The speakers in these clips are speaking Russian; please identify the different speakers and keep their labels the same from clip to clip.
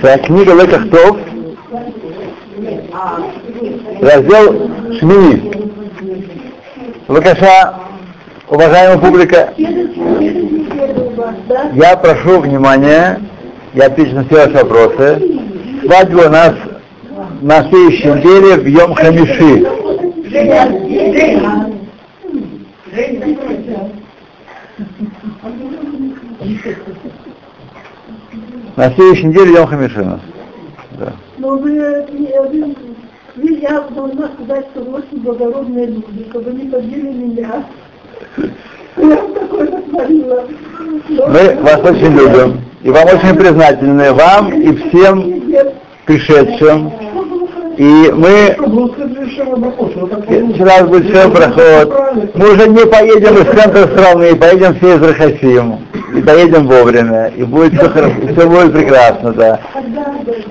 Speaker 1: Своя книга Лекахтов, раздел Шмини. Лукаша, уважаемая публика, я прошу внимания, я отвечу на все ваши вопросы. Свадьба у нас на следующей неделе в Йом Хамиши. На следующей неделе Йом Хамиши у нас. Да.
Speaker 2: Но вы, вы, вы, я должна сказать, что вы очень благородные люди, чтобы не побили меня. Я такое натворила.
Speaker 1: Мы вас очень любим и вам очень признательны, вам и всем пришедшим. И мы вчера был большой проход. Мы уже не поедем из центра страны, поедем все из Рахасим. И поедем вовремя. И будет все хорошо, все будет прекрасно, да.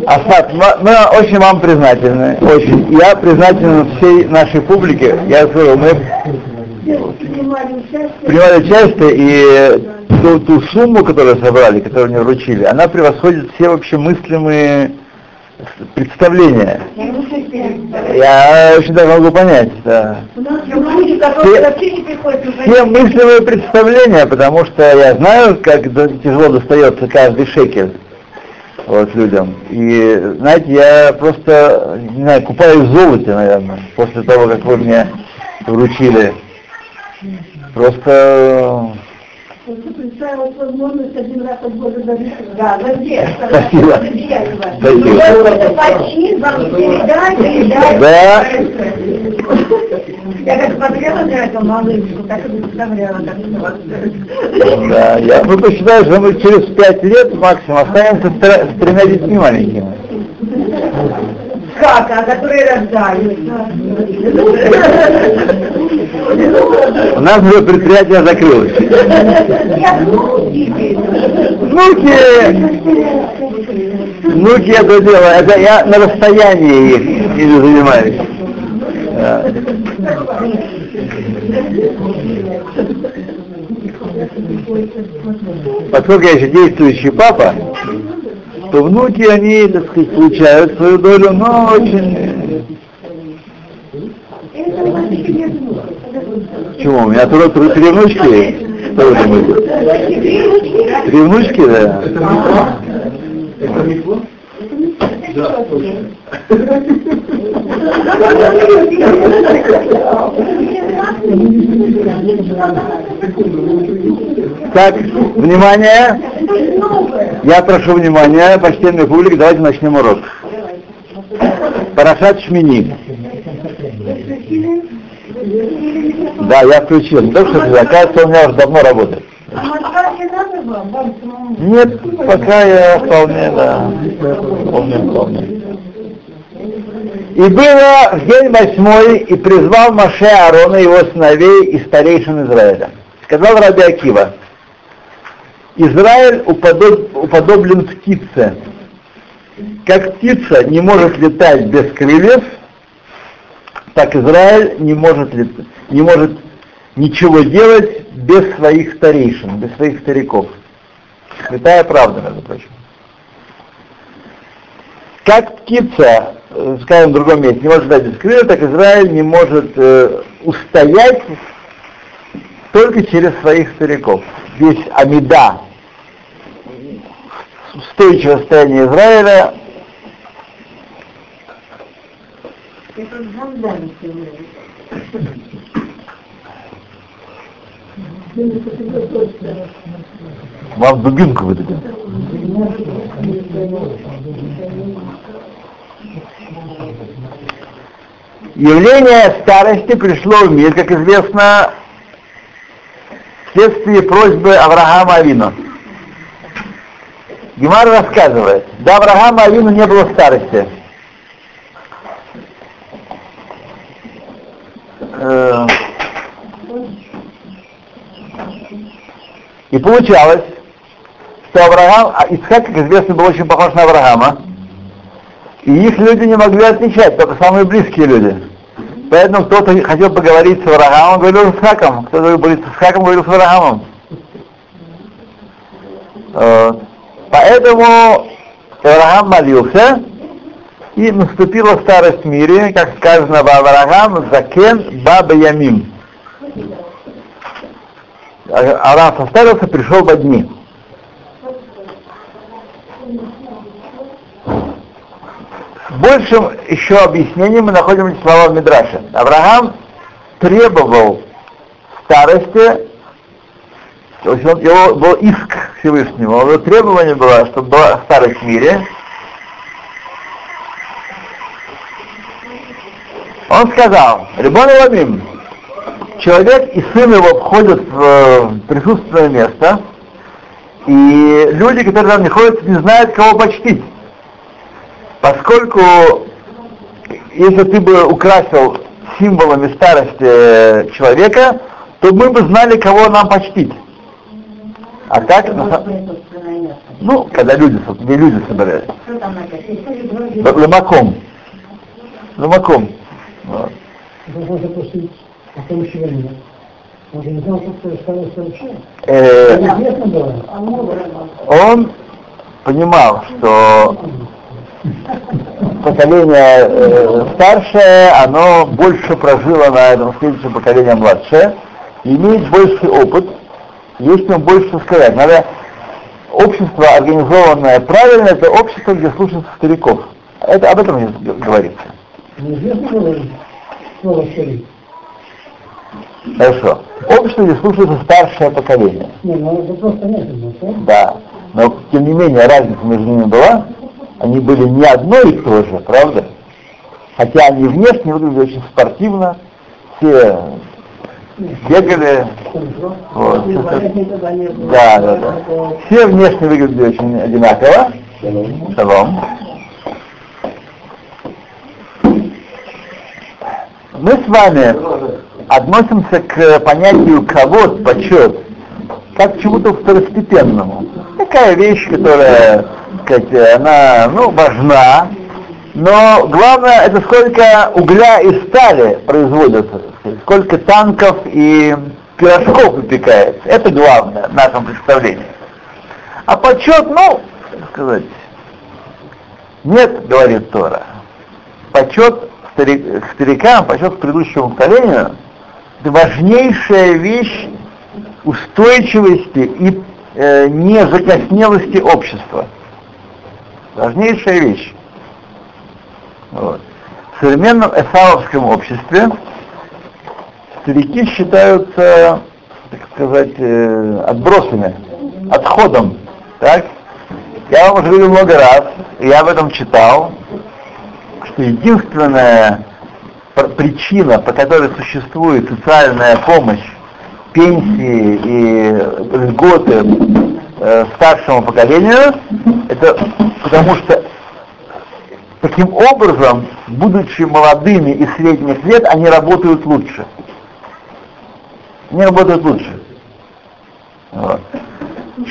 Speaker 1: Асад, мы очень вам признательны, очень. Я признателен всей нашей публике. Я говорю, мы принимали участие, и ту, ту сумму, которую собрали, которую мне вручили, она превосходит все вообще мыслимые представления. Я очень даже могу понять, да. Все, все мыслимые представления, потому что я знаю, как тяжело достается каждый шекель вот людям. И знаете, я просто, не знаю, купаюсь в золоте, наверное, после того, как вы мне вручили. Просто
Speaker 2: представилась возможность один раз отблагодарить. Да,
Speaker 1: Спасибо. Спасибо. Да.
Speaker 2: Я как смотрела на эту малышку, так и представляла, как
Speaker 1: Да, я ну, посчитаю, что мы через пять лет максимум останемся с тремя детьми маленькими.
Speaker 2: Как, а которые рождаются?
Speaker 1: У нас уже предприятие закрылось. Внуки, внуки это дело, это я на расстоянии их ими занимаюсь. Да. Поскольку я еще действующий папа, то внуки, они, так сказать, получают свою долю, но очень... Почему? У меня трое, три внучки? Думаете? Три внучки, да? Так, внимание! Я прошу внимания, почтенный публик, давайте начнем урок. Парашат Шмини. Да, я включил. То, что оказывается, у меня уже давно работает. Нет, пока я вполне, да, вполне, вполне. И было в день восьмой, и призвал Маше Аарона его сыновей и старейшин Израиля. Сказал Раби Акива, Израиль уподоб, уподоблен птице. Как птица не может летать без крыльев, так Израиль не может, лет- не может ничего делать без своих старейшин, без своих стариков. Святая правда, между прочим. Как птица, э, скажем в другом месте, не может летать без так Израиль не может э, устоять только через своих стариков. Здесь Амида, устойчивое состояние Израиля, вам дубинку выдадим. Явление старости пришло в мир, как известно, вследствие просьбы Авраама Авину. Гемар рассказывает, до Авраама Авину не было старости. Э, И получалось, что Авраам, а Исхак, как известно, был очень похож на Авраама, и их люди не могли отличать, только самые близкие люди. Поэтому кто-то хотел поговорить с Авраамом, говорил с Исхаком, кто-то говорил с Исхаком, говорил с Авраамом. Вот. Поэтому Авраам молился, и наступила старость в мире, как сказано в Авраам, Закен Баба Ямим. Авраам состарился, пришел в дни. Большим еще объяснением мы находим слова в Мидраше. Авраам требовал старости, то есть он, его был иск Всевышнего, его требование было, чтобы была старость в мире. Он сказал, Рибон Ламим, человек и сын его входят в присутственное место, и люди, которые там находятся, не знают, кого почтить. Поскольку если ты бы украсил символами старости человека, то мы бы знали, кого нам почтить. А так, ну, когда люди, где люди собирались. Ломаком. Ломаком. Вот. Э,
Speaker 3: было.
Speaker 1: он понимал, что поколение э, старшее, оно больше прожило на этом следующем поколение младшее, имеет больший опыт, есть ему больше сказать. Надо общество, организованное правильно, это общество, где слушаются стариков. Это об этом здесь говорится.
Speaker 3: Неизвестно слово старик.
Speaker 1: Хорошо. Общество, где слушается старшее поколение.
Speaker 3: Не, ну это просто нет?
Speaker 1: Да. Но тем не менее разница между ними была. Они были не одно и то же, правда? Хотя они внешне выглядели очень спортивно, все бегали, вот. Да, да, да. Все внешне выглядели очень одинаково. Шалом. Мы с вами относимся к понятию кого почет как к чему-то второстепенному. Такая вещь, которая, сказать, она, ну, важна, но главное это сколько угля и стали производится, сколько танков и пирожков выпекается. Это главное в нашем представлении. А почет, ну, так сказать, нет, говорит Тора. Почет старик, старикам, почет предыдущему поколению, это важнейшая вещь устойчивости и э, незакоснелости общества. Важнейшая вещь. Вот. В современном эсауовском обществе старики считаются, так сказать, э, отбросами, отходом. Так? Я вам уже говорил много раз, я об этом читал, что единственная пр- причина, по которой существует социальная помощь, пенсии и льготы э, старшему поколению, это потому что таким образом, будучи молодыми и средних лет, они работают лучше. Они работают лучше. Вот.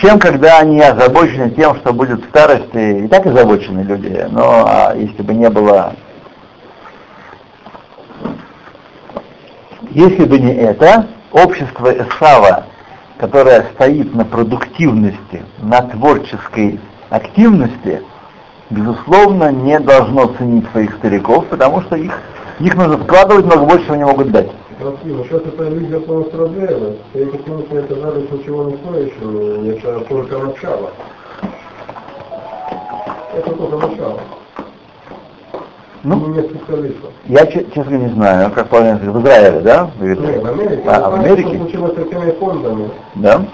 Speaker 1: Чем когда они озабочены тем, что будет в старости, и так озабочены люди, но а если бы не было Если бы не это, общество Эсава, которое стоит на продуктивности, на творческой активности, безусловно, не должно ценить своих стариков, потому что их, их нужно вкладывать много больше, они могут дать.
Speaker 4: Красиво. Сейчас эта иллюзия полностью развеялась. И эти смыслы оказались ничего не стоящими. Это только начало. Это только начало.
Speaker 1: Ну, я, че- честно не знаю, как правильно сказать, в Израиле, да?
Speaker 4: Нет, в Америке.
Speaker 1: А, в
Speaker 4: знаете,
Speaker 1: Америке?
Speaker 4: Что случилось с этими фондами?
Speaker 1: Да?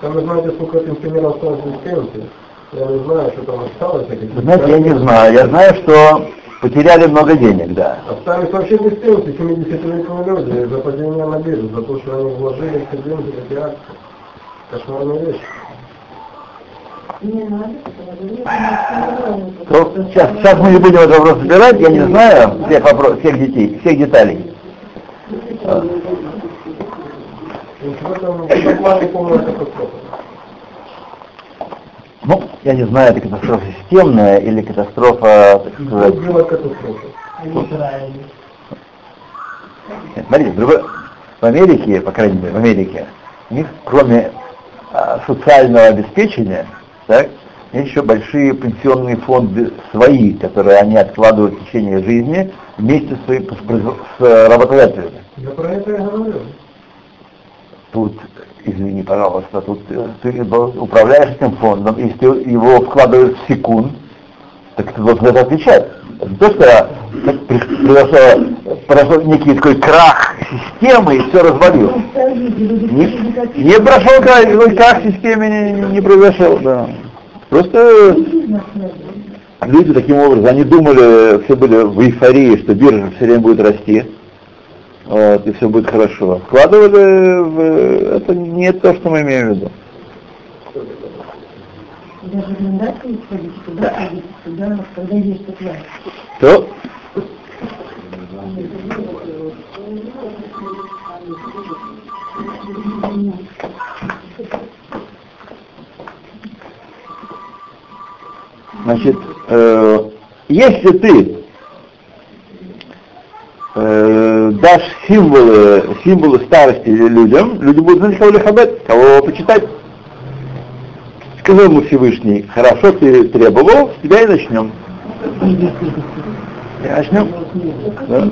Speaker 4: Там вы знаете, сколько этим пенсионеров осталось пенсии? Я не знаю, что там осталось.
Speaker 1: Вы знаете, я не знаю. Я знаю, что потеряли много денег, да.
Speaker 4: Остались вообще без пенсии 70-летние люди за падение на биржу, за то, что они вложили все деньги в эти акции. Кошмарная вещь.
Speaker 1: То сейчас, сейчас мы не будем этот вопрос разбирать, я не знаю всех, вопрос, всех детей, всех деталей. Ну, я не знаю, это катастрофа системная или катастрофа, так сказать. Нет, смотрите, в, другой- в Америке, по крайней мере, в Америке, у них кроме а, социального обеспечения, так, есть еще большие пенсионные фонды свои, которые они откладывают в течение жизни вместе с, своим- с с работодателями.
Speaker 4: Я про это и говорю.
Speaker 1: Тут, извини, пожалуйста, тут э, ты управляешь этим фондом, если ты его вкладываешь в секунд, так должен за это отвечать. Не то, что произошел, произошел некий такой крах системы и все развалилось. Не, не прошел крах, крах не, не- не произошел, да. Просто люди таким образом, они думали, все были в эйфории, что биржа все время будет расти, вот, и все будет хорошо. Вкладывали в... Это не то, что мы имеем в виду.
Speaker 2: Даже рекомендации ходить туда, ходить туда, когда есть такая.
Speaker 1: То Значит, э, если ты э, дашь символы, символы старости людям, люди будут знать, кого лихабет, кого почитать. Сказал ему Всевышний, хорошо ты требовал, с тебя и начнем. И начнем. Да.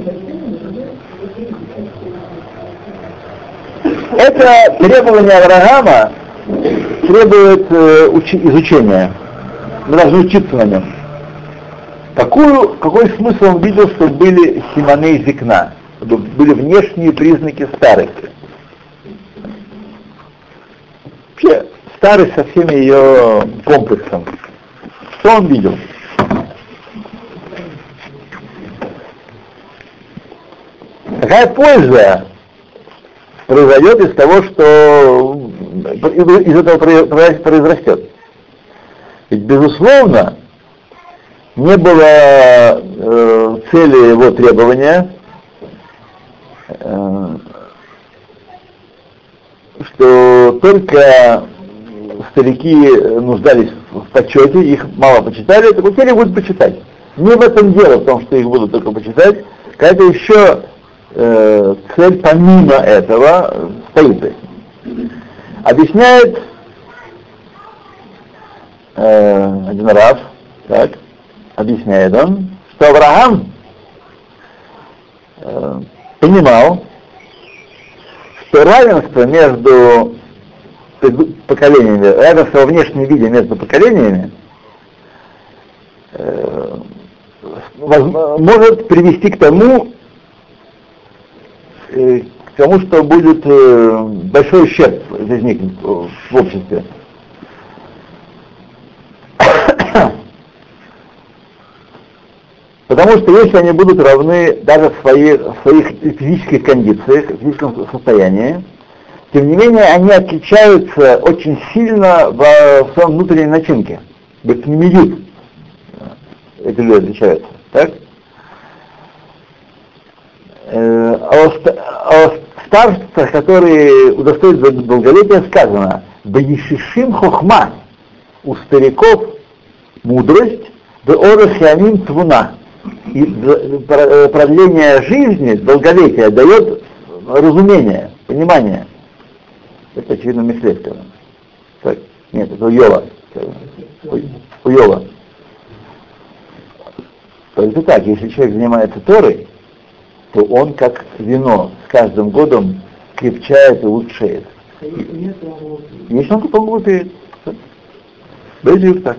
Speaker 1: Это требование Авраама требует э, учи- изучения. Мы должны учиться на нем. Какую, какой смысл он видел, что были симоны зикна, чтобы были внешние признаки старости? Вообще, старость со всеми ее комплексом. Что он видел? Какая польза произойдет из того, что из этого произ- произрастет? Ведь, безусловно, не было э, цели его требования, э, что только старики нуждались в почете, их мало почитали, так теперь будут почитать. Не в этом дело, в том, что их будут только почитать, какая-то еще э, цель помимо этого э, стоит. Объясняет э, один раз, так, объясняет он, что Авраам э, понимал, что равенство между поколениями, равенство во внешнем виде между поколениями э, может привести к тому, э, к тому, что будет э, большой ущерб возникнет в обществе. Потому что если они будут равны даже в своих, в своих физических кондициях, в физическом состоянии, тем не менее они отличаются очень сильно в, в своем внутренней начинке. Бетмидют. Эти люди отличаются. Так? Э, а о, о старцах, которые удостоятся долголетия, сказано, «Баишишим хохма» у стариков мудрость, в орахиамим твуна. И про- продление жизни, долголетие дает разумение, понимание. Это очевидно Мишле. Так, нет, это у Йова. То есть так, если человек занимается Торой, то он как вино с каждым годом крепчает и лучшеет. Если он потом глупеет. Бейджик так.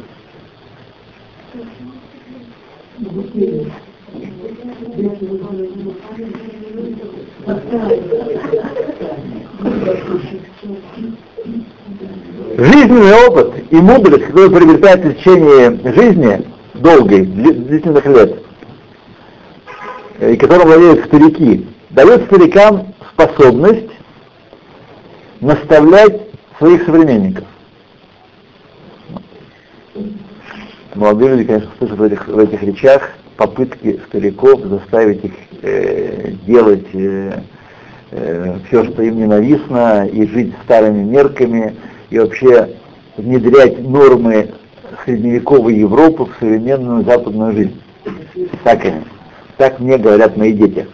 Speaker 1: Жизненный опыт и мудрость, которую приобретает в течение жизни, долгой, дли- длительных лет, э, и которым владеют старики, дает старикам способность наставлять своих современников. Молодые люди, конечно, слышат в этих, в этих речах попытки стариков заставить их э, делать все, что им ненавистно, и жить старыми мерками, и вообще внедрять нормы средневековой Европы в современную западную жизнь. Так. Так мне говорят мои дети.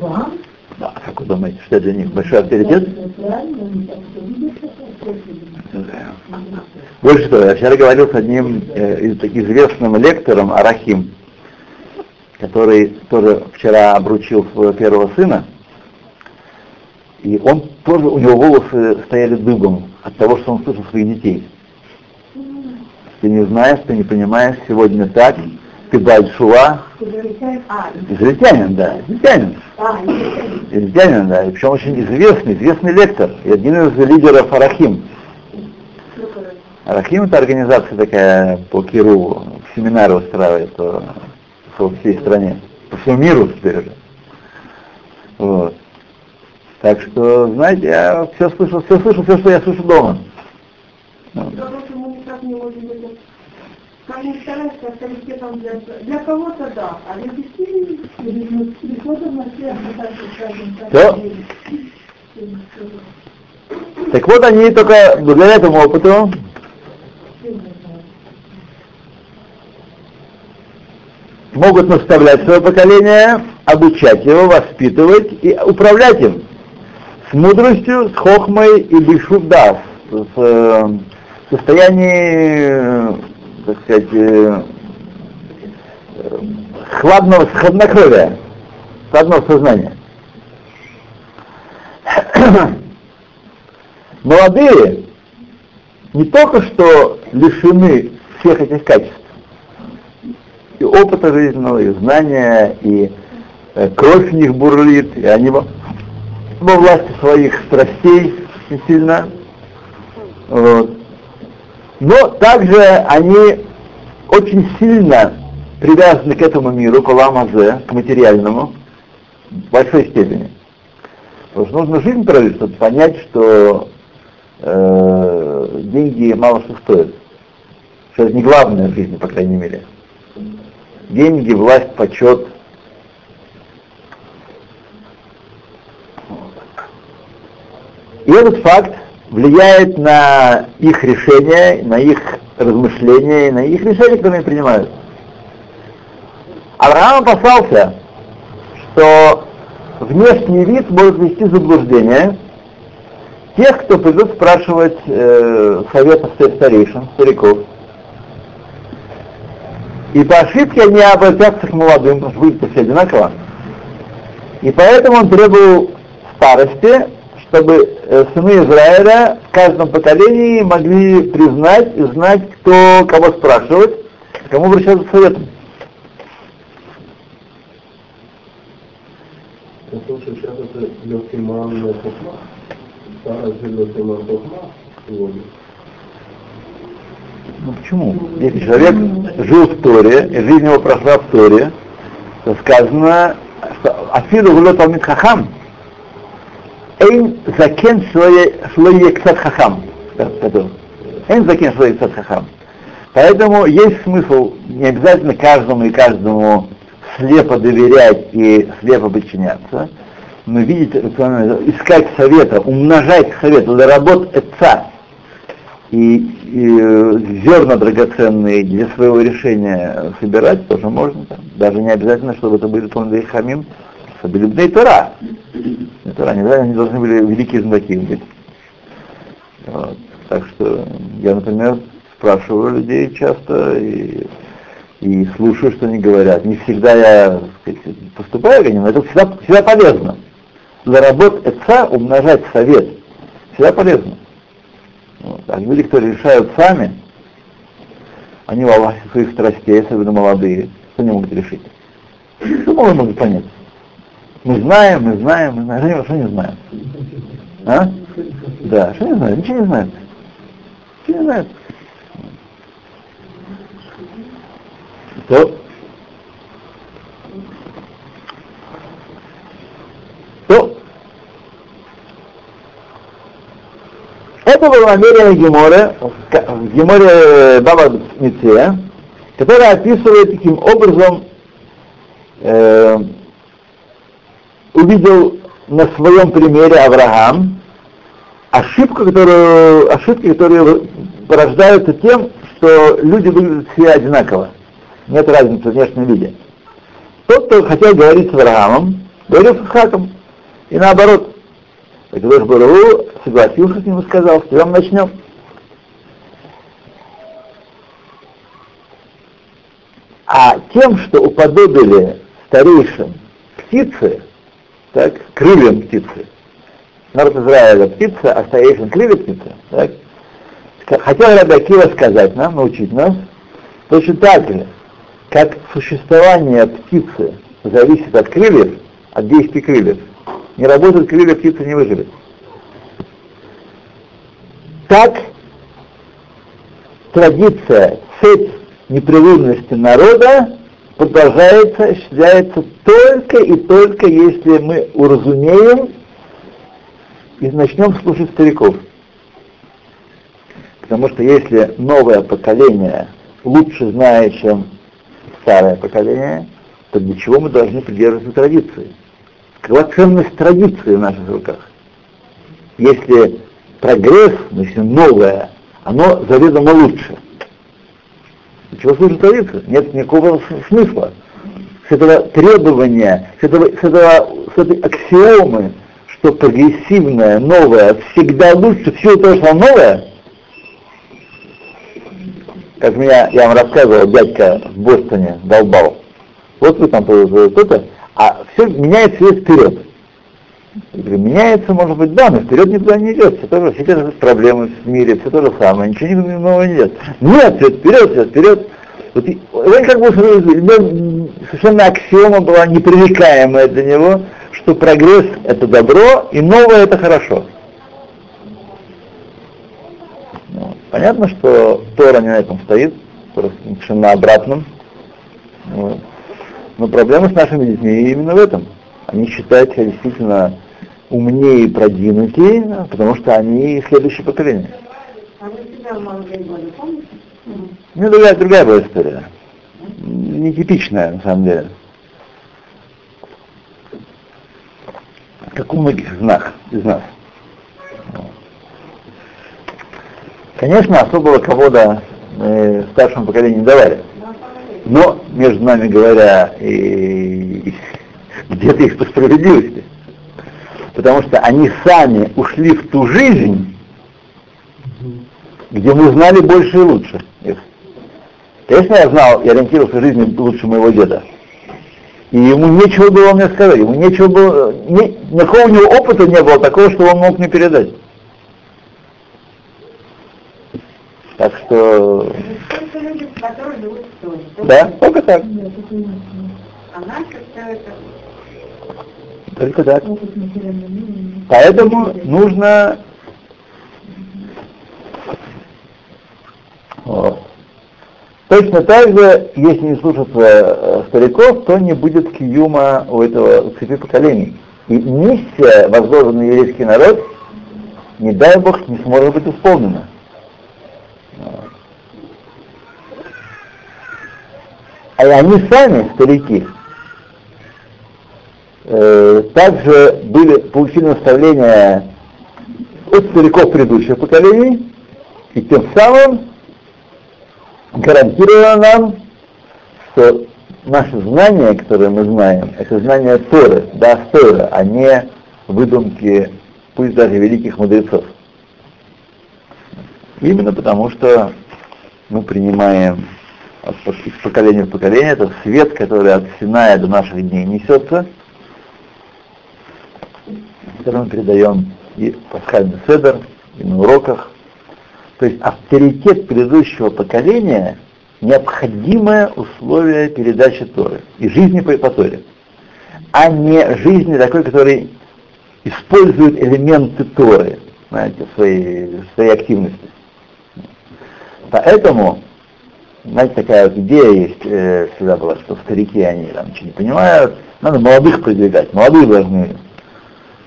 Speaker 2: Да?
Speaker 1: Да, а как вы думаете, что для них большой авторитет? Больше того, я вчера говорил с одним э, известным лектором Арахим, который тоже вчера обручил своего первого сына, и он тоже, у него волосы стояли дыбом от того, что он слышал своих детей. Ты не знаешь, ты не понимаешь, сегодня так, ты большуа. Израильтянин, да, израильтянин. Израильтянин, да, и причем очень известный, известный лектор, и один из лидеров Арахим. Арахим это организация такая по Киру, семинары устраивает по, всей стране, по всему миру теперь уже. Вот. Так что, знаете, я все слышал, все слышал, все, что я слышу дома. Вот.
Speaker 2: Стараются авторитетом для, для кого-то да, а для детей приходом на
Speaker 1: так. Так вот они только благодаря этому опыту могут наставлять свое поколение, обучать его, воспитывать и управлять им с мудростью, с хохмой и бешудас, с э, состоянии, так сказать, э, хладного, хладнокровия, хладного сознания. Молодые не только что лишены всех этих качеств, и опыта жизненного, и знания, и э, кровь в них бурлит, и они во, во власти своих страстей очень сильно. Вот. Но также они очень сильно привязаны к этому миру, к Аламазе, к материальному, в большой степени. Потому что нужно жизнь прожить, чтобы понять, что э, деньги мало что стоят. Что это не главное в жизни, по крайней мере деньги, власть, почет. И этот факт влияет на их решения, на их размышления, на их решения, которые они принимают. Авраам опасался, что внешний вид может вести заблуждение тех, кто придут спрашивать э, совета старейшин, стариков. И по ошибке они обратятся к молодым, потому что выйдут все одинаково. И поэтому он требовал старости, чтобы э, сыны Израиля в каждом поколении могли признать и знать, кто кого спрашивать, кому обращаться за советом.
Speaker 4: сейчас это
Speaker 1: ну почему? Если человек жил в Торе, и жизнь его прошла в Торе, то сказано, что Афилу гулет алмит хахам, эйн закен шлое ксат хахам. Эйн закен шлое ксат хахам. Поэтому есть смысл не обязательно каждому и каждому слепо доверять и слепо подчиняться, но видеть, искать совета, умножать совет, работать отца, и, и э, зерна драгоценные для своего решения собирать тоже можно. Даже не обязательно, чтобы это были Тон Хамим, это были Бней Тора. Тора, не они должны были великие знатоки быть. Вот. Так что я, например, спрашиваю людей часто и, и слушаю, что они говорят. Не всегда я сказать, поступаю к ним, но это всегда, всегда полезно. Работ отца умножать совет всегда полезно. Вот. А люди, кто решают сами, они во власти своих страстей, особенно молодые, что они могут решить? Что мы могут понять? Мы знаем, мы знаем, мы знаем. Что не знаем? А? Да, что не знаем? Ничего не знаем. Ничего не знаем. То, то Это было намерение Гемора, в Геморе Баба Митсея, которая описывает, каким образом э, увидел на своем примере Авраам ошибку, которую, ошибки, которые порождаются тем, что люди выглядят все одинаково. Нет разницы в внешнем виде. Тот, кто хотел говорить с Авраамом, говорил с Исхаком. И наоборот, Акадош Бару согласился с ним и сказал, мы начнем. А тем, что уподобили старейшим птицы, так, крыльям птицы, народ Израиля птица, а старейшин крылья птицы, так, хотел Раби Акива сказать нам, научить нас, точно так же, как существование птицы зависит от крыльев, от действий крыльев, не работают крылья, птица не выживет. Так традиция, цепь непрерывности народа продолжается, осуществляется только и только если мы уразумеем и начнем слушать стариков. Потому что если новое поколение лучше знает, чем старое поколение, то для чего мы должны придерживаться традиции? Какова ценность традиции в наших руках? Если прогресс, если новое, оно заведомо лучше. Чего служит традиция? Нет никакого смысла. С этого требования, с, этого, с, этого, с этой аксиомы, что прогрессивное, новое всегда лучше, все то, что новое, как меня, я вам рассказывал, дядька в Бостоне долбал. Вот вы там то-то, а все меняется вперед. Меняется, может быть, да, но вперед никуда не идет. Все тоже, все те же проблемы в мире, все то же самое, ничего нового не идет. Нет, все вперед, все вперед. Вот, он как бы совершенно аксиома была непривлекаемая для него, что прогресс это добро и новое это хорошо. Ну, понятно, что Тора не на этом стоит, просто совершенно обратном. Вот. Но проблема с нашими детьми именно в этом. Они считают себя действительно умнее и продвинутее, потому что они следующее поколение.
Speaker 2: А вы себя годы помните?
Speaker 1: Ну, другая, другая была история. Нетипичная, на самом деле. Как у многих из нас. Из нас. Конечно, особого кого-то мы старшему поколению не давали. Но, между нами говоря, и где-то их по справедливости. Потому что они сами ушли в ту жизнь, где мы знали больше и лучше их. Конечно, я знал и ориентировался в жизни лучше моего деда. И ему нечего было мне сказать, ему нечего было, ни, никакого у него опыта не было такого, что он мог мне передать. Так что... Да, только так.
Speaker 2: А наши все это...
Speaker 1: Только так. Поэтому нужно вот. Точно так же, если не слушаться э, стариков, то не будет киюма у этого цепи поколений. И миссия, возложенная на еврейский народ, не дай Бог, не сможет быть исполнена. А они сами, старики, также были, получили наставления от стариков предыдущих поколений, и тем самым гарантировано нам, что наши знания, которые мы знаем, это знания Торы, да, Тора, а не выдумки, пусть даже великих мудрецов. Именно потому, что мы принимаем из поколения в поколение этот свет, который от Синая до наших дней несется, который мы передаем и в пасхальный седер, и на уроках, то есть авторитет предыдущего поколения – необходимое условие передачи Торы и жизни по, по Торе, а не жизни такой, который использует элементы Торы, знаете, в своей, в своей активности. Поэтому, знаете, такая вот идея есть э, всегда была, что старики, они там ничего не понимают, надо молодых продвигать, молодые должны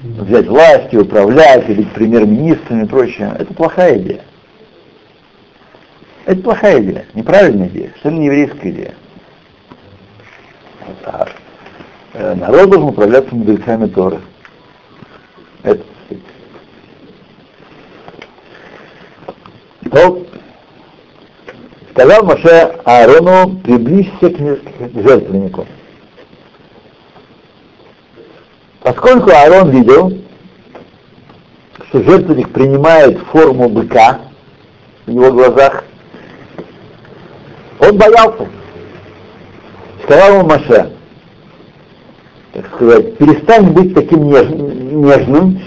Speaker 1: взять власть, управлять, или быть премьер-министрами и прочее. Это плохая идея. Это плохая идея, неправильная идея, совершенно не еврейская идея. А, народ должен управляться мудрецами Торы. Это то, сказал Маше Аарону, приблизься к жертвеннику. Поскольку Аарон видел, что жертвенник принимает форму быка в его глазах, он боялся. Сказал ему Маше, так сказать, перестань быть таким неж, нежным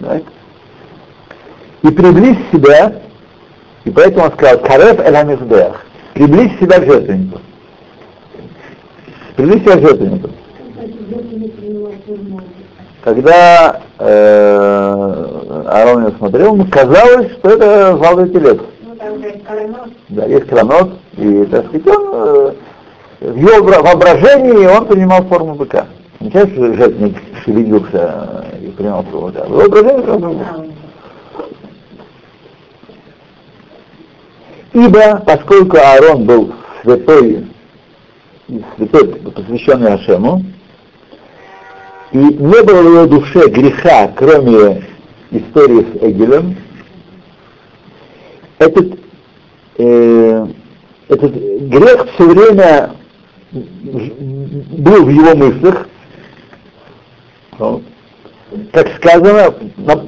Speaker 1: так, и приблизь себя, и поэтому он сказал, Карев Эламиздех, приблизь себя к жертвеннику. Приблизь себя к жертвеннику. Когда э, Аарон его смотрел, ему казалось, что это золотой телец. Да, есть кранот, и, так сказать, он э, в его воображении он принимал форму быка. Не часто что жертвенник шевелился и принимал форму быка. В воображении форму быка. Ибо, поскольку Аарон был святой, святой, посвященный Ашему, и не было в его душе греха, кроме истории с Эгелем, этот, э, этот грех все время был в его мыслях, как сказано,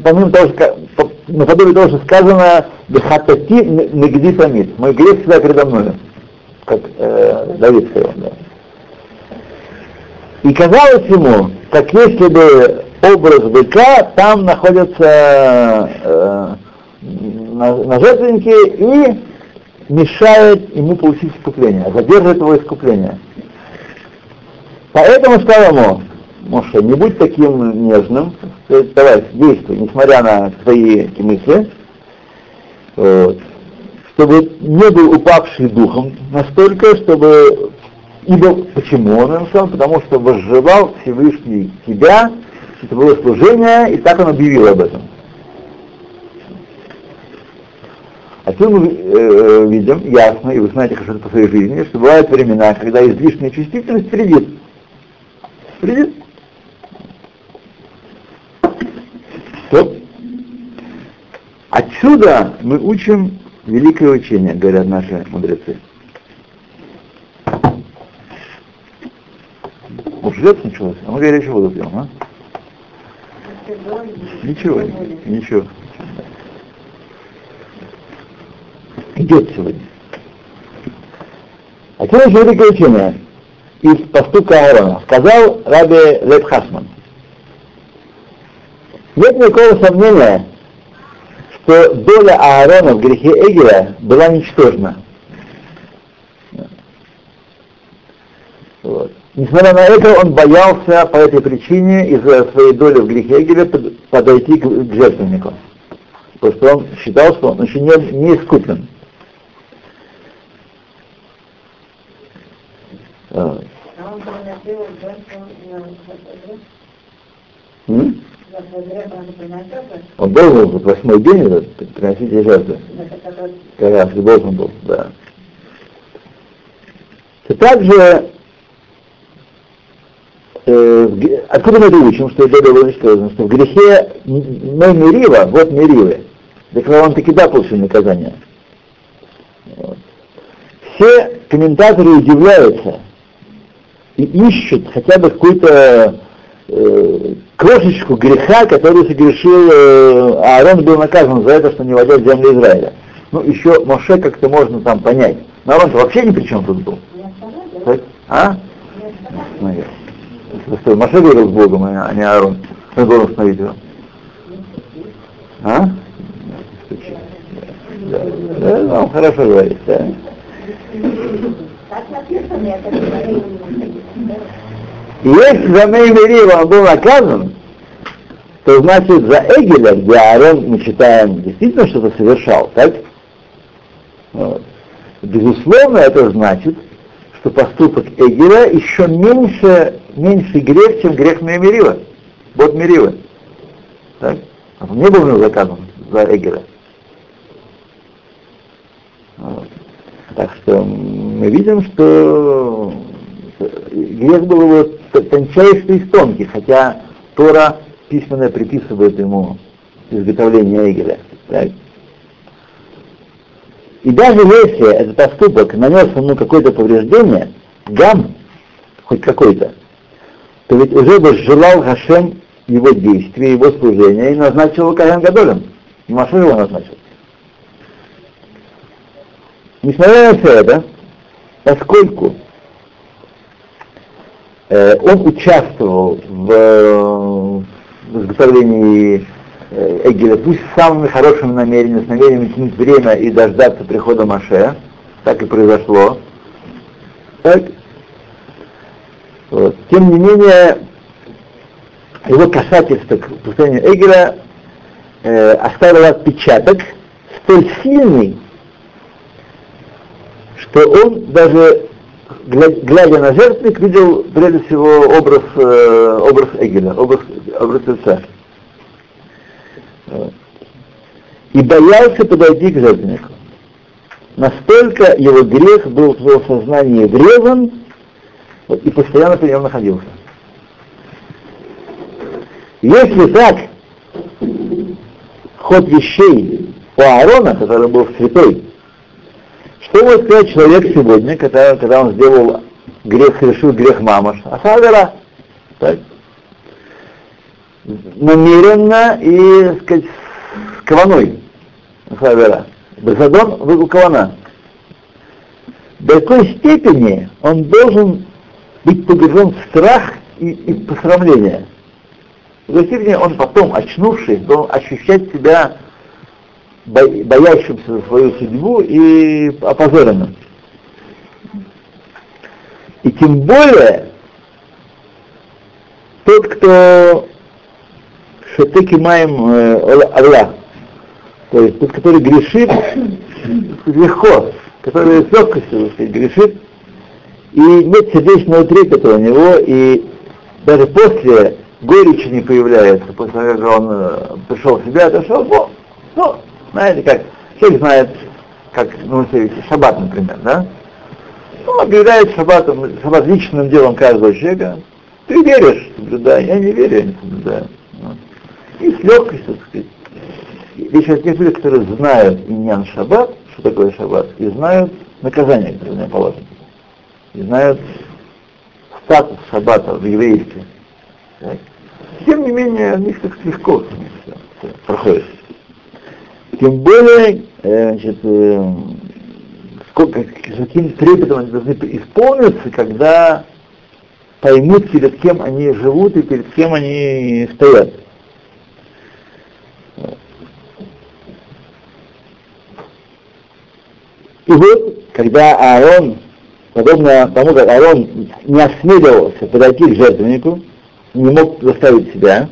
Speaker 1: помимо того, что, наподобие того, что сказано, «Бехатати нигди самит», «Мой грех всегда передо мной», как э, Давид сказал. Да. И казалось ему, как если бы образ быка там находится э, жертвеннике и мешает ему получить искупление, задерживает его искупление. Поэтому сказал ему, Моше, не будь таким нежным, давай, действуй, несмотря на твои мысли, вот, чтобы не был упавший духом настолько, чтобы Ибо почему он написал? Потому что возжелал Всевышний тебя, это было служение, и так он объявил об этом. Отсюда мы э, видим ясно, и вы знаете хорошо по своей жизни, что бывают времена, когда излишняя чувствительность вредит. Вредит. Стоп. Отсюда мы учим великое учение, говорят наши мудрецы. Уж лет началось, а мы горячую воду пьем, а? Ничего, ничего. Идет сегодня. А теперь великое учение из поступка Аарона. Сказал Раби Леб Хасман. Нет никакого сомнения, что доля Аарона в грехе Эгеля была ничтожна. Вот. Несмотря на это, он боялся по этой причине из-за своей доли в грехе Эгеля подойти к, к жертвеннику. Потому что он считал, что он еще не, не искуплен. А. Он должен был в восьмой день приносить жертвы. Как раз должен был, да. Также э, откуда мы это учим, что это было ничтожно, что в грехе мы Мерива, вот Меривы, так он таки да получил наказание. Вот. Все комментаторы удивляются и ищут хотя бы какую-то э, крошечку греха, который согрешил э, Аарон был наказан за это, что не войдет в землю Израиля. Ну, еще Моше как-то можно там понять. Но Аарон вообще ни при чем тут был. А? Наверное. Что, Маша говорил с Богом, а не Аарон. Он должен остановить его. А? Да, да, да, он хорошо говорит, да. Если за Меймерива он был наказан, то значит за Эгеля, где Аарон, мы читаем, действительно что-то совершал, так? Вот. Безусловно, это значит, что поступок Эгеля еще меньше, меньший грех, чем грех Мерива, Бог Мерива. Так? Он не был заказан за Эгеля. Вот. Так что мы видим, что грех был его тончайший из тонких, хотя Тора письменно приписывает ему изготовление Эгеля. Так? И даже если этот поступок нанес ему какое-то повреждение, гам, хоть какой-то, то ведь уже бы желал Хашем его действия, его служения и назначил его Каген Гадолем. Маша его назначил. Несмотря на все это, поскольку э, он участвовал в, в изготовлении э, Эгеля, пусть с самыми хорошими намерениями, с намерением тянуть время и дождаться прихода Маше, так и произошло. Так? Вот. Тем не менее, его касательство к посланию Эгеля э, оставило отпечаток столь сильный, что он даже, глядя на жертвенник, видел прежде всего образ, э, образ Эгеля, образ, образ лица. И боялся подойти к жертвеннику. Настолько его грех был в его сознании врезан, и постоянно при нем находился. Если так, ход вещей у Аарона, который был святой, что может сказать человек сегодня, когда, когда он сделал грех, совершил грех мамаш? Асавера. Так? Намеренно и, сказать, с каваной. Асавера. Безадон кавана. До какой степени он должен быть погружен в страх и, и посрамление. В он потом, очнувшись, должен ощущать себя боящимся за свою судьбу и опозоренным. И тем более тот, кто шатеки маем Аллах, то есть тот, который грешит легко, который с легкостью грешит, и нет сердечного трепета у него, и даже после горечи не появляется, после того, как он э, пришел в себя, отошел, ну, ну, знаете, как, человек знает, как, ну, шаббат, например, да? Ну, объявляет шаббатом, шаббат личным делом каждого человека. Ты веришь, соблюдай, я не верю, я не соблюдаю. Вот. И с легкостью, так сказать. Речь о тех людях, которые знают иньян шаббат, что такое шаббат, и знают наказание, которое положено и знают статус шаббата в еврействе. Тем не менее, они так легко проходит. Тем более, э, значит, э, сколько, каким трепетом они должны исполниться, когда поймут, перед кем они живут и перед кем они стоят. И вот, когда Аарон подобно тому, как Арон не осмеливался подойти к жертвеннику, не мог заставить себя,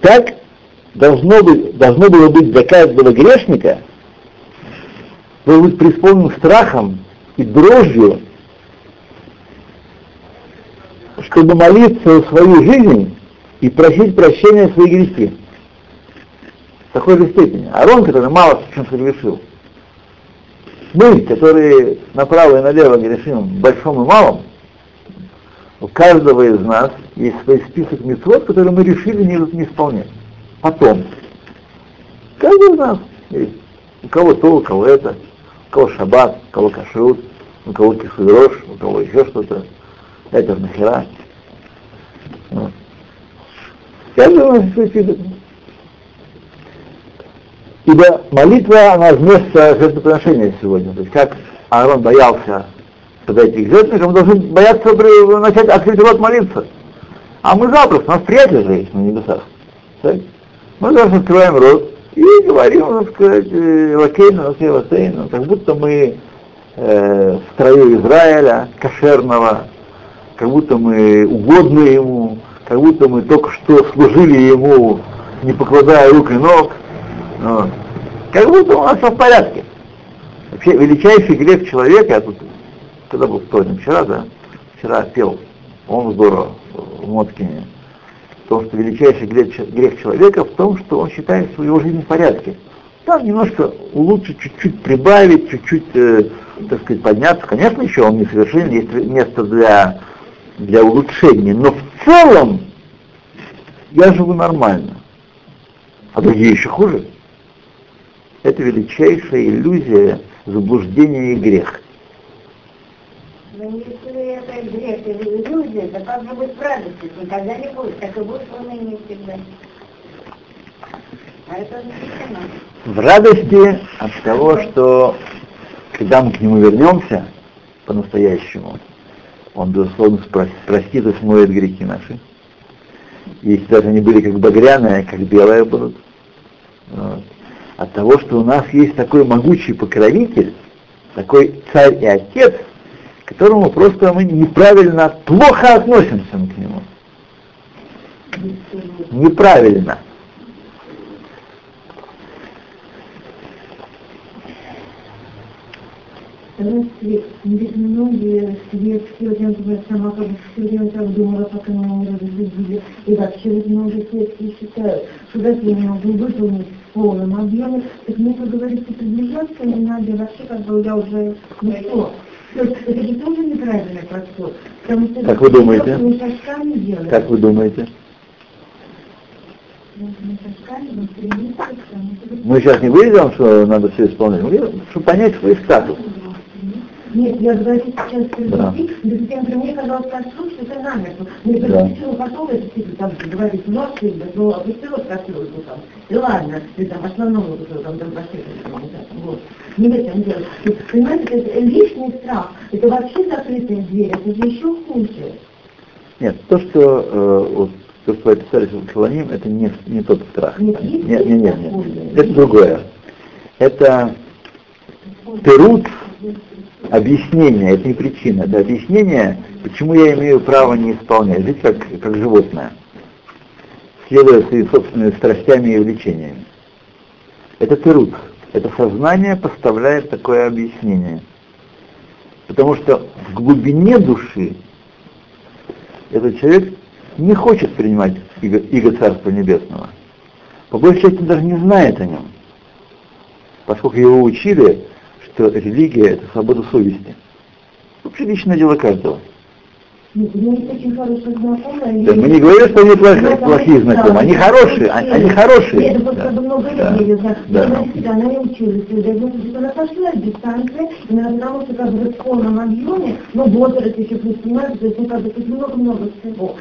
Speaker 1: так должно, быть, должно было быть для каждого грешника, должен быть преисполнен страхом и дрожью, чтобы молиться в свою жизнь и просить прощения свои грехи. В такой же степени. Арон, который мало чем совершил, мы, которые направо и налево грешим большом и малом, у каждого из нас есть свой список мецвод, которые мы решили не, не исполнять. Потом. Каждый из нас есть. У кого то, у кого это, у кого шаббат, у кого кашрут, у кого кисудрош, у кого еще что-то. Это нахера. Каждый у нас есть свой список. Ибо молитва, она вместо жертвоприношения сегодня. То есть как Аарон боялся подойти к жертвеннику, мы должны бояться начать открыть рот молиться. А мы запросто, у нас приятель же есть на небесах. Так? Мы даже открываем рот и говорим, так сказать, «Э, лакейну, лакейну, как будто мы э, в строю Израиля, кошерного, как будто мы угодны ему, как будто мы только что служили ему, не покладая рук и ног. Вот. Как будто у нас все в порядке. Вообще величайший грех человека, я тут, когда был вторник, вчера, да, вчера пел, он здорово, в Моткине, в том, что величайший грех, человека в том, что он считает свою жизнь в порядке. Там немножко улучшить, чуть-чуть прибавить, чуть-чуть, э, так сказать, подняться. Конечно, еще он несовершенен, есть место для, для улучшения, но в целом я живу нормально. А другие еще хуже это величайшая иллюзия, заблуждение и грех.
Speaker 5: Но если это грех или иллюзия, то как же быть в радости? Никогда не будет, так и будет в унынии всегда. А это запрещено.
Speaker 1: В радости от того, что когда мы к нему вернемся по-настоящему, он, безусловно, простит и смоет грехи наши. И если даже они были как багряные, как белые будут. Вот. От того, что у нас есть такой могучий покровитель, такой царь и отец, к которому просто мы неправильно, плохо относимся к нему. Неправильно.
Speaker 2: Свет, ведь многие светские агенты, я сама как бы все время так думала, пока меня не разлюбили. И вообще ведь многие светские считают, что если я не могу выполнить в полном объеме, так мне, как говорится, приближаться не надо, вообще как бы я уже никто. То есть это же тоже неправильный подход. Потому что
Speaker 1: Как вы думаете? Как вы думаете?
Speaker 2: Мы
Speaker 1: сейчас не выйдем, что надо все исполнять, мы говорим, чтобы понять свой статус.
Speaker 2: Нет, я говорю сейчас
Speaker 1: Да.
Speaker 2: например, мне казалось так что это намертво. Мне
Speaker 1: Да.
Speaker 2: запретила потом, это типа там говорить ночью, да, но опустила кастрюльку там. И ладно, ты там основному вот там там пошли, вот. Не в этом дело. Понимаете, это лишний страх, это вообще закрытая дверь, это же еще хуже.
Speaker 1: Нет, то, что э, вот, то, что вы описали Шаланим, это не, не тот страх.
Speaker 2: Нет,
Speaker 1: Нет, нет, нет, нет. Это другое. Это перут объяснение, это не причина, это объяснение, почему я имею право не исполнять, жить как, как животное, следуя своими собственными страстями и влечениями. Это перут. Это сознание поставляет такое объяснение. Потому что в глубине души этот человек не хочет принимать иго, иго Царства Небесного. По большей части даже не знает о нем, поскольку его учили, что религия — это свобода совести. Вообще личное дело каждого. Да, мы не говорим, что они плохие,
Speaker 2: Да,
Speaker 1: плохие
Speaker 2: да,
Speaker 1: знакомые, они
Speaker 2: да,
Speaker 1: хорошие,
Speaker 2: да,
Speaker 1: они,
Speaker 2: да.
Speaker 1: они хорошие.
Speaker 2: Это просто
Speaker 1: Да.
Speaker 2: много
Speaker 1: Да.
Speaker 2: я ее знаю.
Speaker 1: Да.
Speaker 2: Она всегда, она не училась, и она пошла в дистанции, и потому что как бы в полном объеме, ну, возраст еще плюс 17, то есть, ну, как бы тут много-много всего.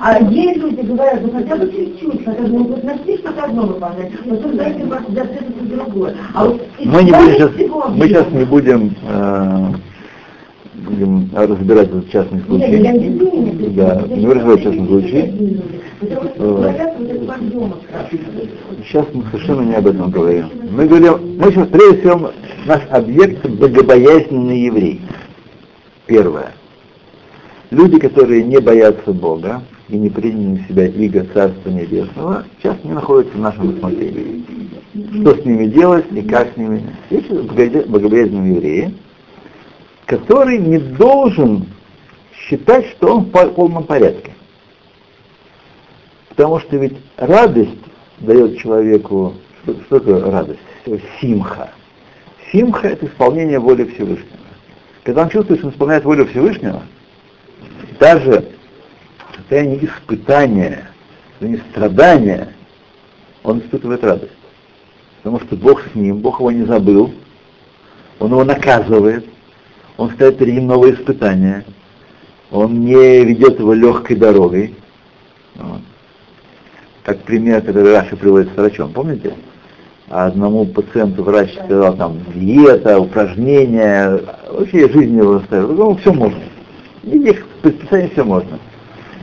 Speaker 2: А ей люди говорят, ну, хотя бы чуть-чуть, хотя бы, ну, вот начни что-то одно выполнять, потом дайте вам за это другое. А вот
Speaker 1: Мы, не будем сейчас, мы сейчас не будем, э, будем разбирать этот частный случай. Да, не разбирать частный случай. Сейчас мы совершенно не об этом говорим. Мы говорим, мы сейчас, прежде всего, наш объект богобоязненный еврей. Первое. Люди, которые не боятся Бога и не приняли в себя иго Царства Небесного, сейчас не находятся в нашем рассмотрении. Что с ними делать и как с ними. Есть богобоязненные евреи, который не должен считать, что он в по- полном порядке. Потому что ведь радость дает человеку, что, что такое радость? Симха. Симха – это исполнение воли Всевышнего. Когда он чувствует, что он исполняет волю Всевышнего, даже в состоянии испытания, состоянии страдания, он испытывает радость. Потому что Бог с ним, Бог его не забыл, он его наказывает, он ставит перед ним новые испытания, он не ведет его легкой дорогой. Вот. Как пример, который Раша приводит с врачом, помните? Одному пациенту врач сказал там диета, упражнения, вообще жизнь его заставил. Ну, все можно. Никаких предписаний все можно.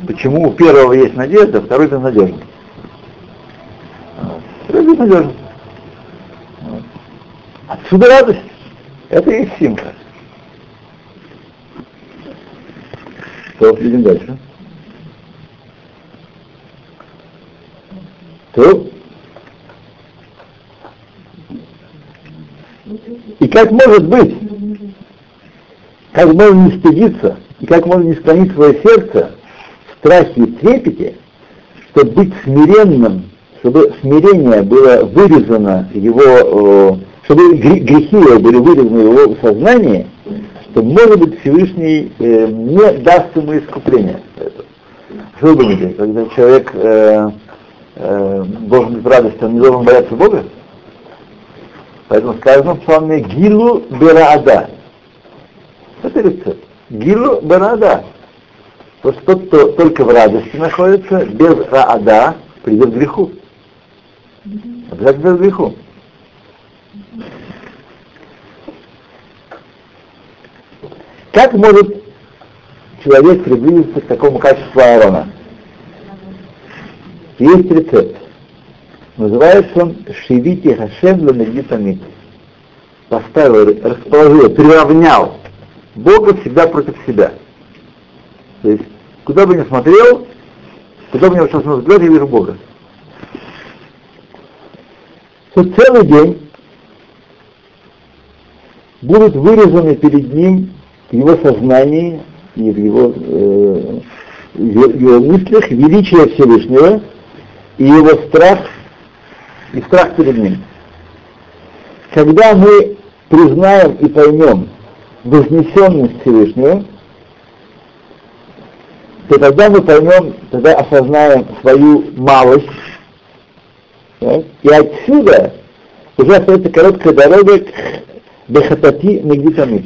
Speaker 1: Почему у первого есть надежда, а второй безнадежный? Вот. Второй безнадежный. Вот. Отсюда радость. Это и есть симка. То, идем дальше. То. И как может быть, как можно не стыдиться, и как можно не склонить свое сердце в страхе и трепете, чтобы быть смиренным, чтобы смирение было вырезано его, э, чтобы гре- грехи были вырезаны в его сознании, что, может быть, Всевышний э, не даст ему искупления. Что вы думаете, когда человек э, э, должен быть в радости, он не должен бояться Бога? Поэтому сказано в псалме Гилу Бераада. Это рецепт. Гилу Барада. Вот тот, кто только в радости находится, без Раада, придет к греху. Обязательно к греху. Как может человек приблизиться к такому качеству Аарона? Есть рецепт. Называется он Шивити Хашем Ламедитамит. Поставил, расположил, приравнял Бога всегда против себя. То есть, куда бы ни смотрел, куда бы ни вошел взгляд, я вижу Бога. Что целый день будут вырезаны перед ним в его сознании и в его, э, в его мыслях величие Всевышнего и его страх и страх перед ним. Когда мы признаем и поймем вознесенность Всевышнего, то тогда мы поймем, тогда осознаем свою малость, да? и отсюда уже остается короткая дорога к Бехатати Нагдитамит.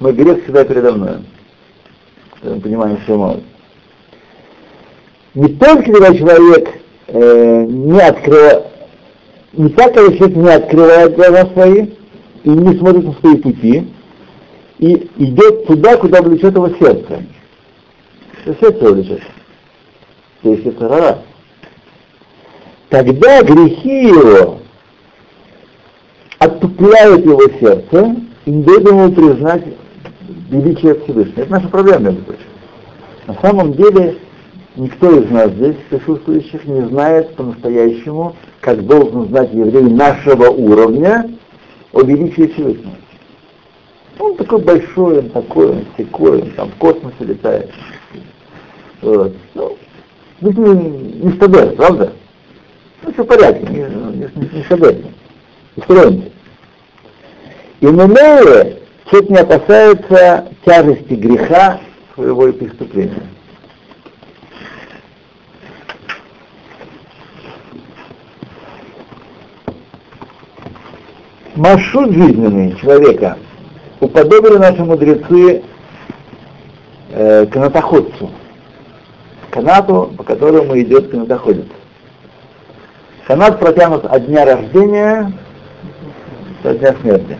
Speaker 1: Мой грех всегда передо мной. Мы понимаем свою малость. Не только когда человек э, не открывает, не так, когда человек не открывает глаза свои и не смотрит на свои пути, и идет туда, куда влечет его сердце. Это сердце его влечет. То есть это рара. Тогда грехи его оттупляют его сердце и не дают ему признать величие Всевышнего. Это наша проблема, между прочим. На самом деле никто из нас здесь, присутствующих, не знает по-настоящему, как должен знать еврей нашего уровня о величии Всевышнего. Он такой большой, он такой, он секой, он там в космосе летает. Вот. Ну, не, не стабер, правда? Ну, все в порядке, не, не, не стабер. Устроимся. И Мемея человек не опасается тяжести греха своего преступления. Маршрут жизненный человека уподобили наши мудрецы э, канатоходцу, канату, по которому идет канатоходец. Канат протянут от дня рождения до дня смерти.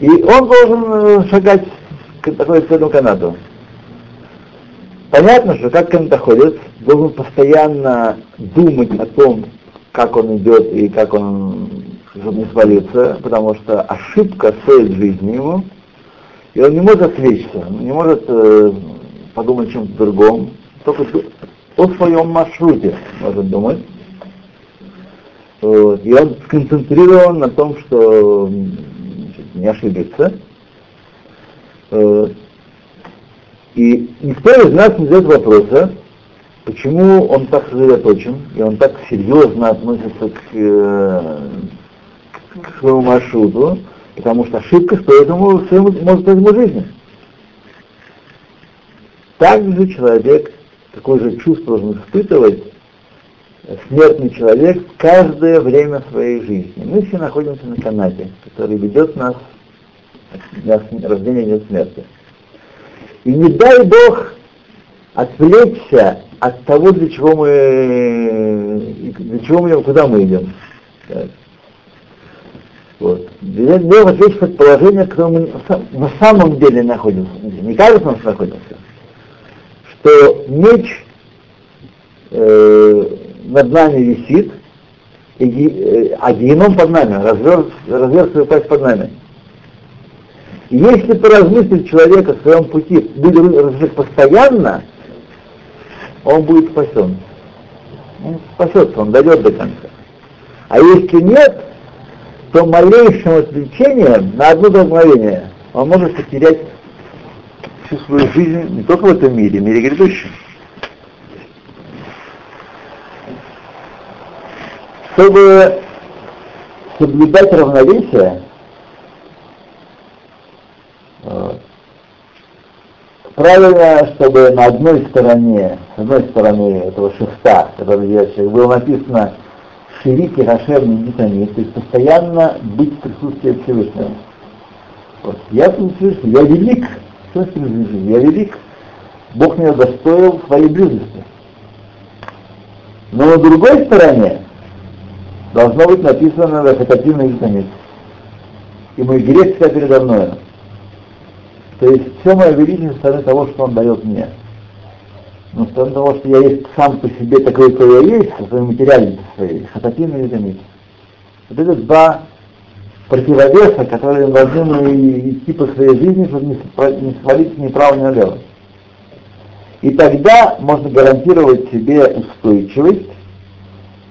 Speaker 1: И он должен э, шагать к такой этому канату. Понятно, что как канатоходец должен постоянно думать о том, как он идет и как он не свалиться, потому что ошибка стоит жизни ему, и он не может отвлечься, не может э, подумать о чем-то другом, только о своем маршруте может думать. Вот. И он сконцентрирован на том, что не ошибиться. Вот. И никто из нас не задает вопроса, почему он так сосредоточен, и он так серьезно относится к, э, к своему маршруту, потому что ошибка стоит ему, может стоить ему жизни. Также человек, такое же чувство должен испытывать смертный человек каждое время своей жизни. Мы все находимся на канате, который ведет нас от рождения нет смерти. И не дай Бог отвлечься от того, для чего мы, для чего мы, куда мы идем. Вот. Дело отвлечься от положения, в котором мы на самом деле находимся. Не кажется, мы находимся. Что меч э, над нами висит, и, э, а геном под нами, разверз, свою пасть под нами. Если поразмыслить человека в своем пути, будет размышлять постоянно, он будет спасен. Он спасется, он дойдет до конца. А если нет, то малейшим отвлечением на одно мгновение он может потерять всю свою жизнь не только в этом мире, в мире грядущем. Чтобы соблюдать равновесие, правильно, чтобы на одной стороне, с одной стороны этого шеста, который ящик, было написано Ширики Хашем Нитами, то есть постоянно быть в присутствии Всевышнего. Вот. Я слышу, я велик. Что Я велик. Бог меня достоил своей близости. Но на другой стороне должно быть написано репетативный экзамен. И мой грех вся передо мною. То есть все мое величие со стороны того, что он дает мне. Но со стороны того, что я есть сам по себе такой, какой я есть, со своей материальностью своей, хатативный витамин. Вот это два противовеса, которые должны идти по своей жизни, чтобы не свалить ни право, ни налево. И тогда можно гарантировать себе устойчивость,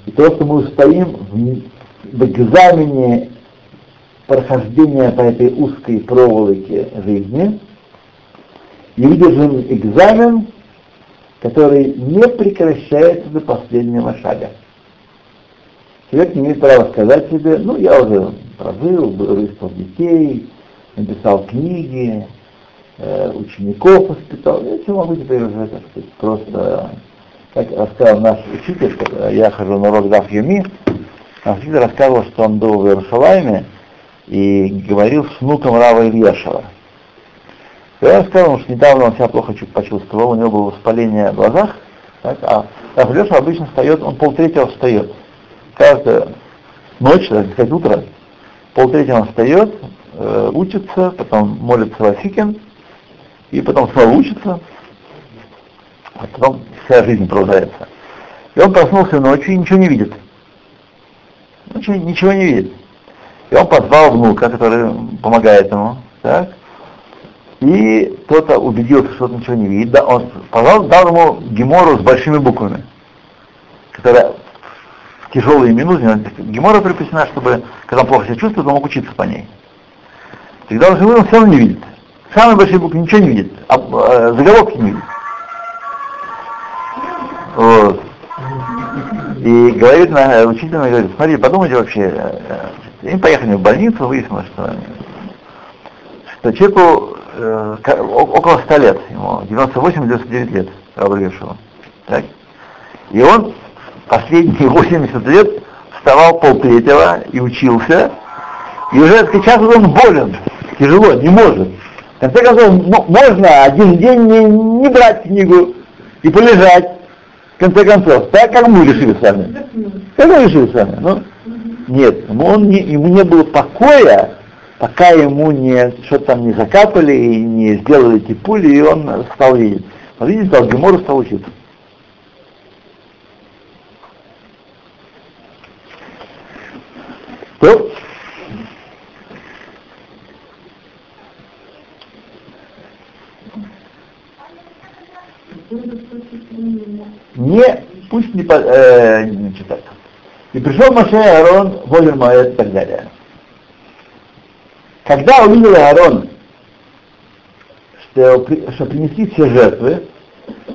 Speaker 1: и то, что мы устоим в, экзамене прохождения по этой узкой проволоке жизни, и выдержим экзамен, который не прекращается до последнего шага. Человек не имеет права сказать себе, ну, я уже прожил, вырастил детей, написал книги, э, учеников воспитал. Я все могу теперь уже, так сказать, просто, как рассказал наш учитель, я хожу на урок Дав Юми, наш учитель рассказывал, что он был в Иерусалиме и говорил с внуком Рава Ильяшева. Я рассказывал, что недавно он себя плохо почувствовал, у него было воспаление в глазах, так, а Рав Ильяшев обычно встает, он полтретьего встает. Каждую ночь, так сказать, утро, полтретьего он встает, э, учится, потом молится Васикин, и потом снова учится, а потом вся жизнь продолжается. И он проснулся ночью и ничего не видит. Ничего, ничего не видит. И он позвал внука, который помогает ему, так, и кто-то убедился, что он ничего не видит, да, он позвал, дал ему гемору с большими буквами, которая в тяжелые минуты, гемора припасена, чтобы, когда он плохо себя чувствует, он мог учиться по ней. Тогда он живой, он все равно не видит. Самые большие буквы ничего не видит, а, а заголовки не видит. Вот. И говорит на учитель, говорит, смотри, подумайте вообще, и э, поехали в больницу, выяснилось, что, что человеку э, около 100 лет, ему 98-99 лет, Рабришеву. Так? И он последние 80 лет вставал полтретьего и учился, и уже сейчас он болен, тяжело, не может. В конце концов, можно один день не, не брать книгу и полежать, в конце концов, так как мы решили с вами. Как мы решили с вами? Ну, нет, ему, он не, ему не было покоя, пока ему не что-то там не закапали и не сделали эти пули, и он стал видеть. Он видит, стал Гемору стал учиться. То, не, пусть не, э, не читать. И пришел Маше Аарон, Волер Моэд и так далее. Когда увидел Аарон, что, что принесли все жертвы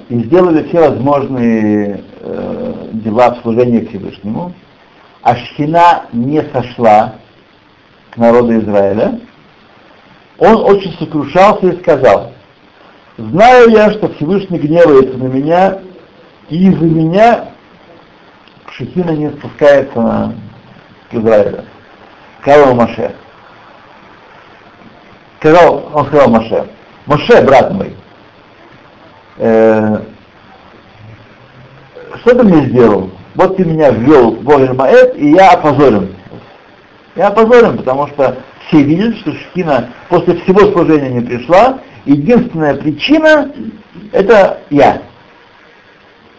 Speaker 1: и сделали все возможные э, дела в служении Всевышнему, а Шхина не сошла к народу Израиля, он очень сокрушался и сказал, знаю я, что Всевышний гневается на меня, и из-за меня Шехина не спускается на, к Израилю. Сказал Маше. Сказал, он сказал Маше, Маше, брат мой, э, что ты мне сделал? Вот ты меня ввел в Богель Маэт, и я опозорен. Я опозорен, потому что все видят, что Шхина после всего служения не пришла, единственная причина — это я.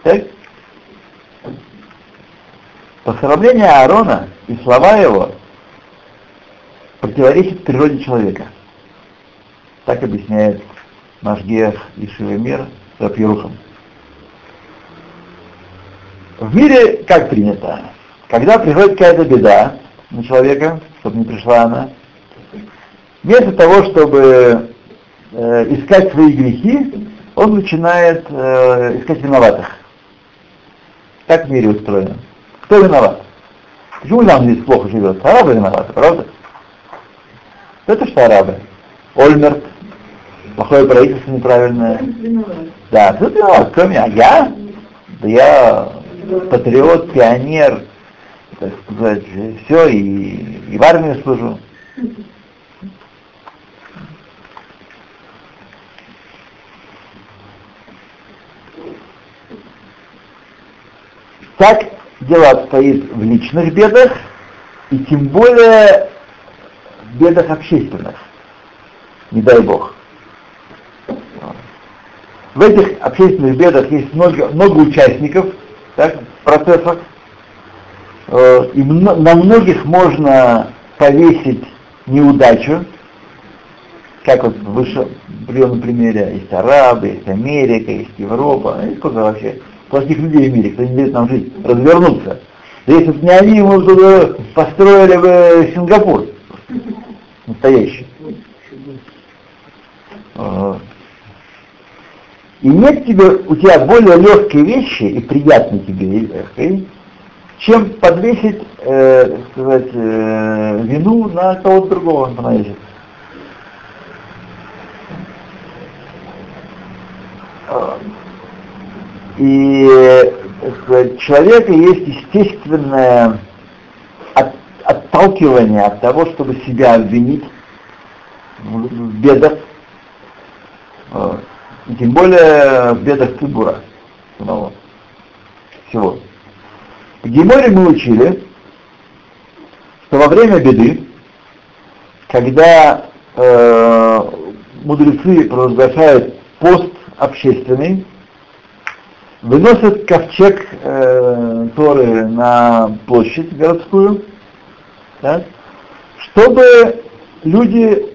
Speaker 1: Так? Постановление Аарона и слова его противоречат природе человека. Так объясняет наш Гех и Шивемир Рапирухом. В мире как принято? Когда приходит какая-то беда на человека, чтобы не пришла она, вместо того, чтобы э, искать свои грехи, он начинает э, искать виноватых. Так в мире устроено. Кто виноват? Почему нам здесь плохо живет? Арабы виноваты, правда? Это что арабы? Ольмерт, плохое правительство неправильное. Да, кто виноват? Кто меня? Я? Да я патриот, пионер, так сказать, все, и, и в армии служу. Так дело обстоит в личных бедах, и тем более в бедах общественных. Не дай Бог. В этих общественных бедах есть много, много участников так, в процессах, Э, и на многих можно повесить неудачу, как вот выше привел на примере, есть арабы, есть Америка, есть Европа, ну, и сколько вообще плохих людей в мире, кто не дает нам жить, развернуться. Да если бы не они, мы бы построили бы Сингапур. Настоящий. Э, и нет тебе, у тебя более легкие вещи и приятные тебе, чем подвесить, э, сказать, э, вину на кого-то другого, понимаете. И сказать, человека есть естественное от, отталкивание от того, чтобы себя обвинить в, бедах, и тем более в бедах Тибура самого всего. В Геморе мы учили, что во время беды, когда э, мудрецы провозглашают пост общественный, выносят ковчег э, Торы на площадь городскую, да, чтобы люди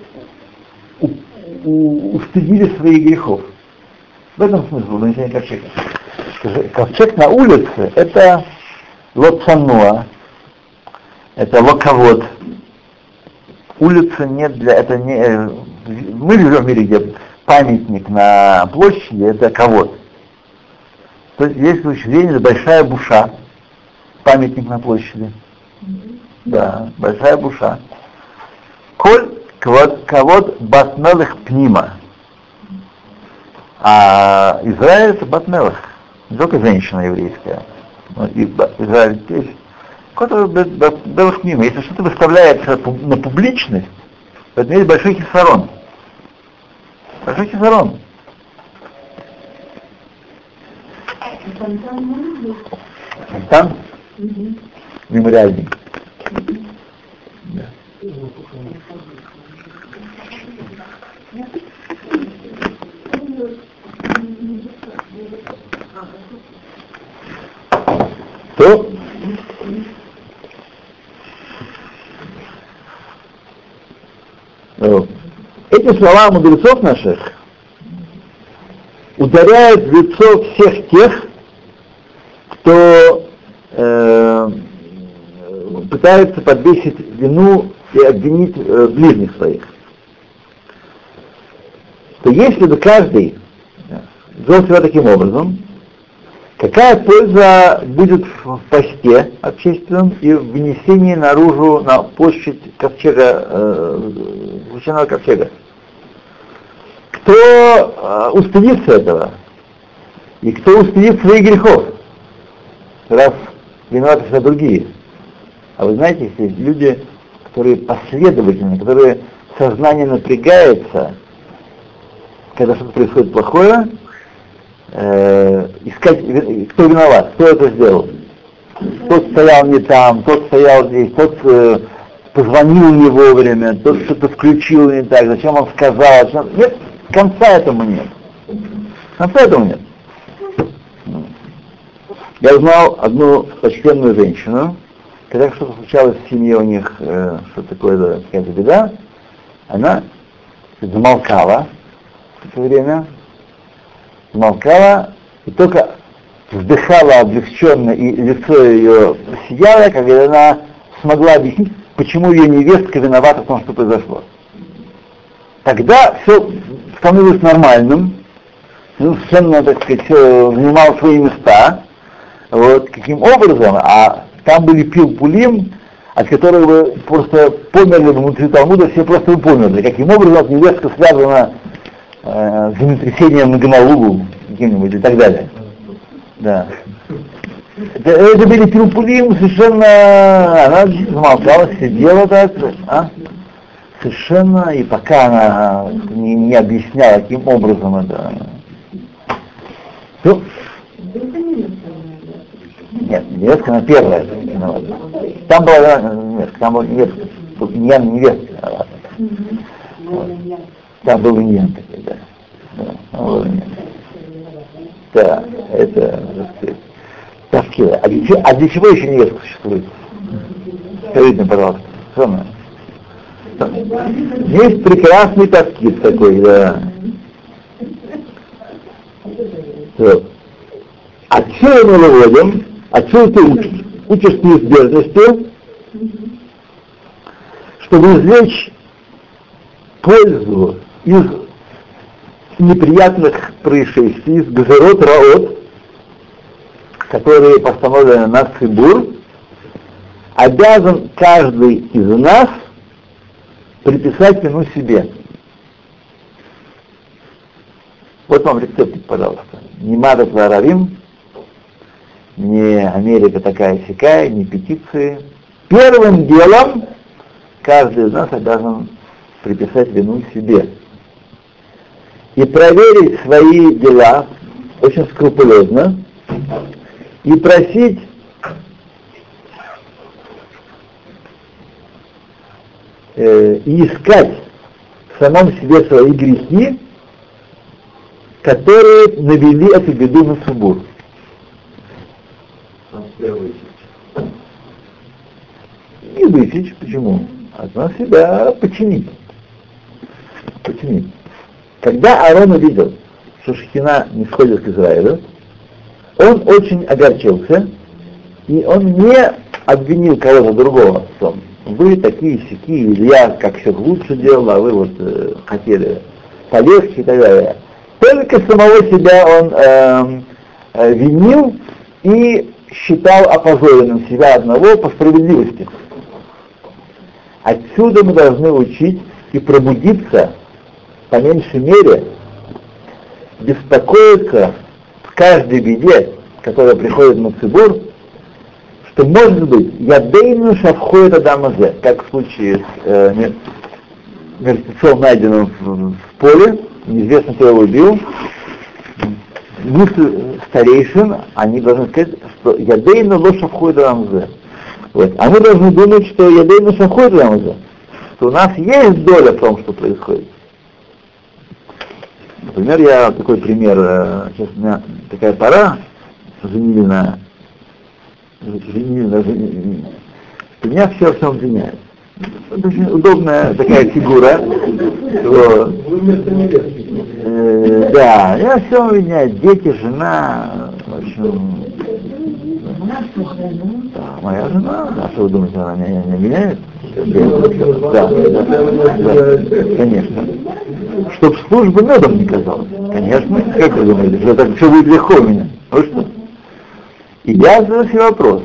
Speaker 1: у, у, устыдили своих грехов. В этом смысл вынесения ковчега. Ковчег на улице — это Лоцануа, это локовод. Улица нет для, это не, э, мы живем в мире, где памятник на площади, это ковод. То есть есть учреждение, большая буша, памятник на площади. Да, большая буша. Коль ковод батмелых пнима. А Израиль это батмелых, не только женщина еврейская и Израиль здесь, который мимо. Если что-то выставляется на публичность, то это есть большой хисарон. Большой хисарон. Там? Угу. Мемориальный. Да. То эти слова мудрецов наших ударяют в лицо всех тех, кто э, пытается подвесить вину и обвинить э, ближних своих. То если бы каждый вел себя таким образом, Какая польза будет в посте общественном и в внесении наружу на площадь ковчега, э, священного ковчега? Кто э, устыдится этого? И кто устыдит своих грехов? Раз виноваты все другие. А вы знаете, есть люди, которые последовательны, которые сознание напрягается, когда что-то происходит плохое, э, искать, кто виноват, кто это сделал. Тот стоял не там, тот стоял здесь, тот э, позвонил не вовремя, тот что-то включил не так, зачем он сказал. Зачем... Нет, конца этому нет. Конца этому нет. Я узнал одну почтенную женщину, когда что-то случалось в семье у них, э, что такое какая-то беда, она замолкала в это время, молкала и только вздыхала облегченно, и лицо ее сияло, когда она смогла объяснить, почему ее невестка виновата в том, что произошло. Тогда все становилось нормальным, ну, совершенно, так сказать, занимал свои места. Вот, каким образом, а там были пил-пулим, от которого просто померли внутри Талмуда, все просто померли. Каким образом невестка связана э, землетрясением на Гамалугу каким-нибудь и так далее. Да. Это, это были Пилпулим совершенно, она замолчала, сидела так, а? совершенно, и пока она не, не объясняла, каким образом это... Ну, нет, Невестка, она первая виновата. Там была невестка, там была невестка. Тут не невестка виновата. Вот. Там был иньян такой, да. Да, был. Да, это, сказать, Таскила. А для, чего- а для чего еще невестка существует? Скажите пожалуйста. Что она? Есть прекрасный таскит такой, да. Вот. Отсюда мы выводим, отсюда ты учишь, учишь неизбежности, чтобы извлечь пользу из неприятных происшествий, из газород раот, которые постановлены на Цибур, обязан каждый из нас приписать вину себе. Вот вам рецептик, пожалуйста. Не Мадат Варавим, не Америка такая сякая, не петиции. Первым делом каждый из нас обязан приписать вину себе. И проверить свои дела очень скрупулезно и просить э, и искать в самом себе свои грехи, которые навели эту беду на Субур. Не высечь, почему? А на себя починить. Починить. Когда Аарон увидел, что Шхина не сходит к Израилю, он очень огорчился, и он не обвинил кого-то другого в том. Вы такие сики, или я как все лучше делал, а вы вот э, хотели полегче и так далее. Только самого себя он эм, э, винил и считал опозоренным себя одного по справедливости. Отсюда мы должны учить и пробудиться, по меньшей мере, беспокоиться в каждой беде, которая приходит на Цибур, что может быть ядейну шавхоет адамазе, как в случае с э, мер- мертвецом, найденным в, в поле, неизвестно, кто его убил, мысль старейшин, они должны сказать, что ядейну ло шавхоет адамазе. Вот. А мы должны думать, что ядейну шавхоет адамазе, что у нас есть доля в том, что происходит. Например, я такой пример, э, сейчас у меня такая пора, женили на женили на женили, меня все всем обвиняют. Это очень удобная такая фигура. э, да, я все обвиняю, дети, жена, в общем, да, моя жена, а что вы думаете, она меня не обвиняет? Да, да, конечно. Чтоб служба медом не казалась. Конечно, как вы думаете, что так все будет легко у меня? Ну что? И я задаю себе вопрос.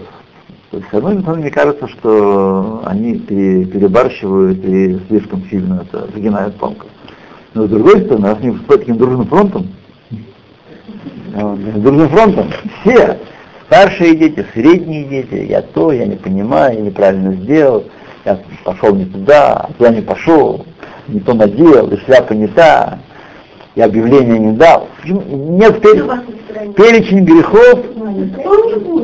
Speaker 1: То есть, с одной стороны, мне кажется, что они пере- перебарщивают и слишком сильно это загинают палку. Но с другой стороны, раз они выступают таким дружным фронтом, вот, дружным фронтом, все, старшие дети, средние дети, я то, я не понимаю, я неправильно сделал, я пошел не туда, а туда не пошел, не то надел, и шляпа не та, я объявление не дал. В общем, Нет пере- перечень грехов,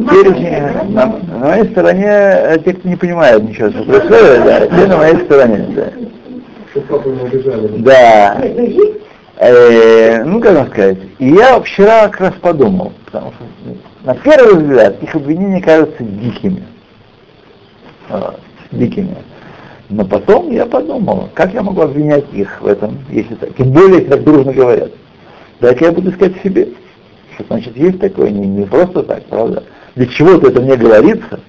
Speaker 1: перечень, на, на моей стороне, э, те, кто не понимают ничего, что происходит, да, те на моей стороне. Да.
Speaker 4: Чтобы папу не обижали.
Speaker 1: Да. Э, ну, как вам сказать, и я вчера как раз подумал, потому что на первый взгляд их обвинения кажутся дикими. Вот, дикими. Но потом я подумал, как я могу обвинять их в этом, если так, тем более, если так дружно говорят. Дай-ка я буду искать в себе. Что значит есть такое, не, не просто так, правда? Для чего-то это мне говорится.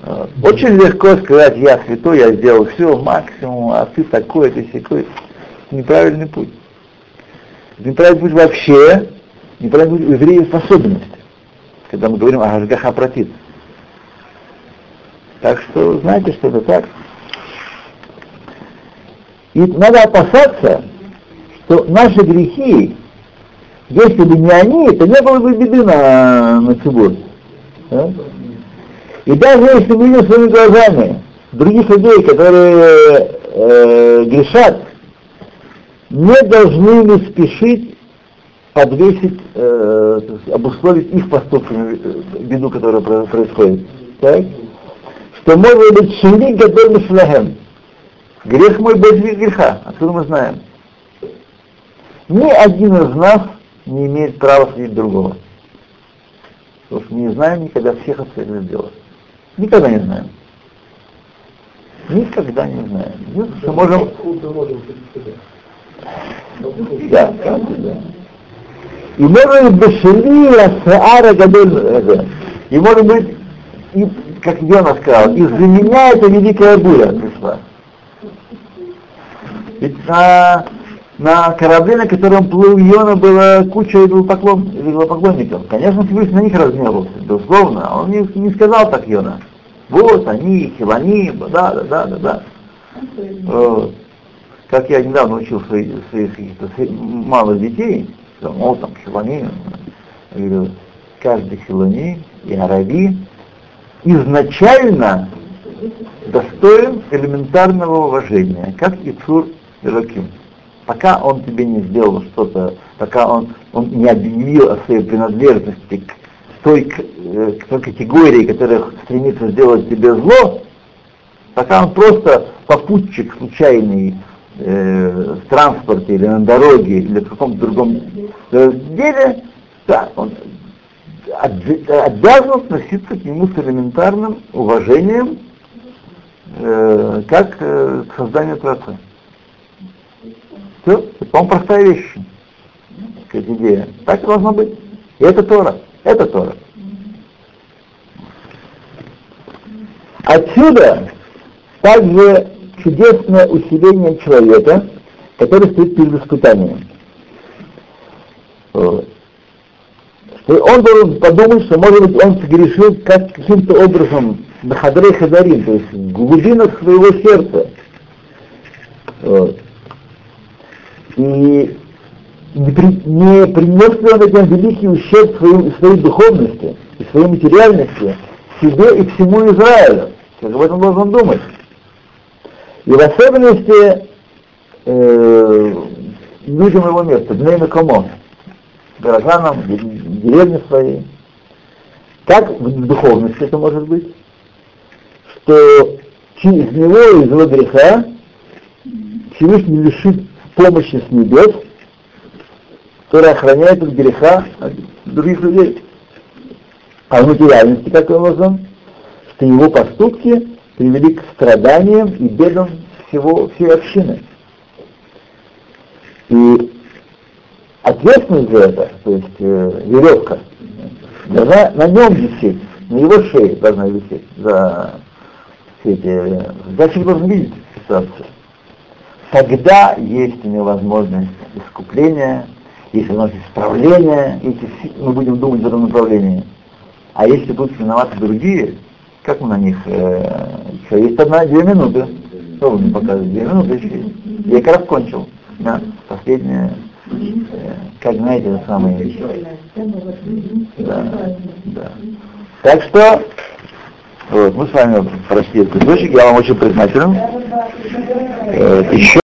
Speaker 1: Вот. Очень легко сказать, я святой, я сделал все, максимум, а ты такой, ты секой. Неправильный путь. Неправильный путь вообще, неправильный путь у евреев когда мы говорим о Гашгаха Пратит. Так что знаете, что это так. И надо опасаться, что наши грехи, если бы не они, то не было бы беды на, на Цибур. Да? И даже если мы видим своими глазами других людей, которые э, грешат, не должны мы спешить подвесить, э, обусловить их поступками э, беду, которая про- происходит. Так? Что может быть шили гадоль мишлагем. Грех мой больше греха. Откуда мы знаем? Ни один из нас не имеет права судить другого. Потому что мы не знаем никогда всех обстоятельств дела. Никогда не знаем. Никогда не знаем. Единственное, что можем... Да, да. И может быть бешели асаара гадоль э, И может быть, и, как Йона сказал, из-за меня эта великая буря пришла. Ведь на, на корабле, на котором плыл Йона, была куча идолопоклон, идолопоклонников. Конечно, Всевышний на них разгневался, безусловно. Он не, не сказал так Йона. Вот они, хилани, да, да, да, да, да. Вот. Как я недавно учил своих, своих малых детей, мол, там, хилани, я говорю, каждый хилани и араби изначально достоин элементарного уважения, как и Цур Ираким. Пока он тебе не сделал что-то, пока он, он не объявил о своей принадлежности к той, к, э, к той категории, которая стремится сделать тебе зло, пока он просто попутчик случайный э, в транспорте или на дороге или в каком-то другом деле, да, он обязан относиться к нему с элементарным уважением, э, как э, к созданию Творца. Все, это, по-моему, простая вещь, такая идея. Так и должно быть. И это Тора. Это Тора. Отсюда также чудесное усиление человека, который стоит перед испытанием. Вот. Что он должен подумать, что, может быть, он согрешил как, каким-то образом на хадре хадарим, то есть в глубинах своего сердца. Вот. И не, при, не принес ли он этим великий ущерб своей, своей духовности и своей материальности себе и всему Израилю. Как об этом должен думать. И в особенности э, людям его места, Бней Комо, горожанам, де- деревне своей. Как в духовности это может быть? Что через него, из его греха, Всевышний лишит помощи с небес, которая охраняет от греха от других людей. А в материальности каким образом? Что его поступки привели к страданиям и бедам всего, всей общины. И ответственность за это, то есть э, веревка, должна на нем висеть, на его шее должна висеть за все эти... Зачем должен видеть ситуацию? Тогда есть у него возможность искупления, есть возможность исправления, если мы будем думать в этом направлении. А если будут виноваты другие, как мы на них... Э, еще есть одна, две минуты. Что вы мне показываете? Две минуты еще есть. Я как раз кончил. Да, последняя, э, как знаете, самое... Да, да. Так что, вот, мы с вами прошли этот кусочек, я вам очень признателен. Э, еще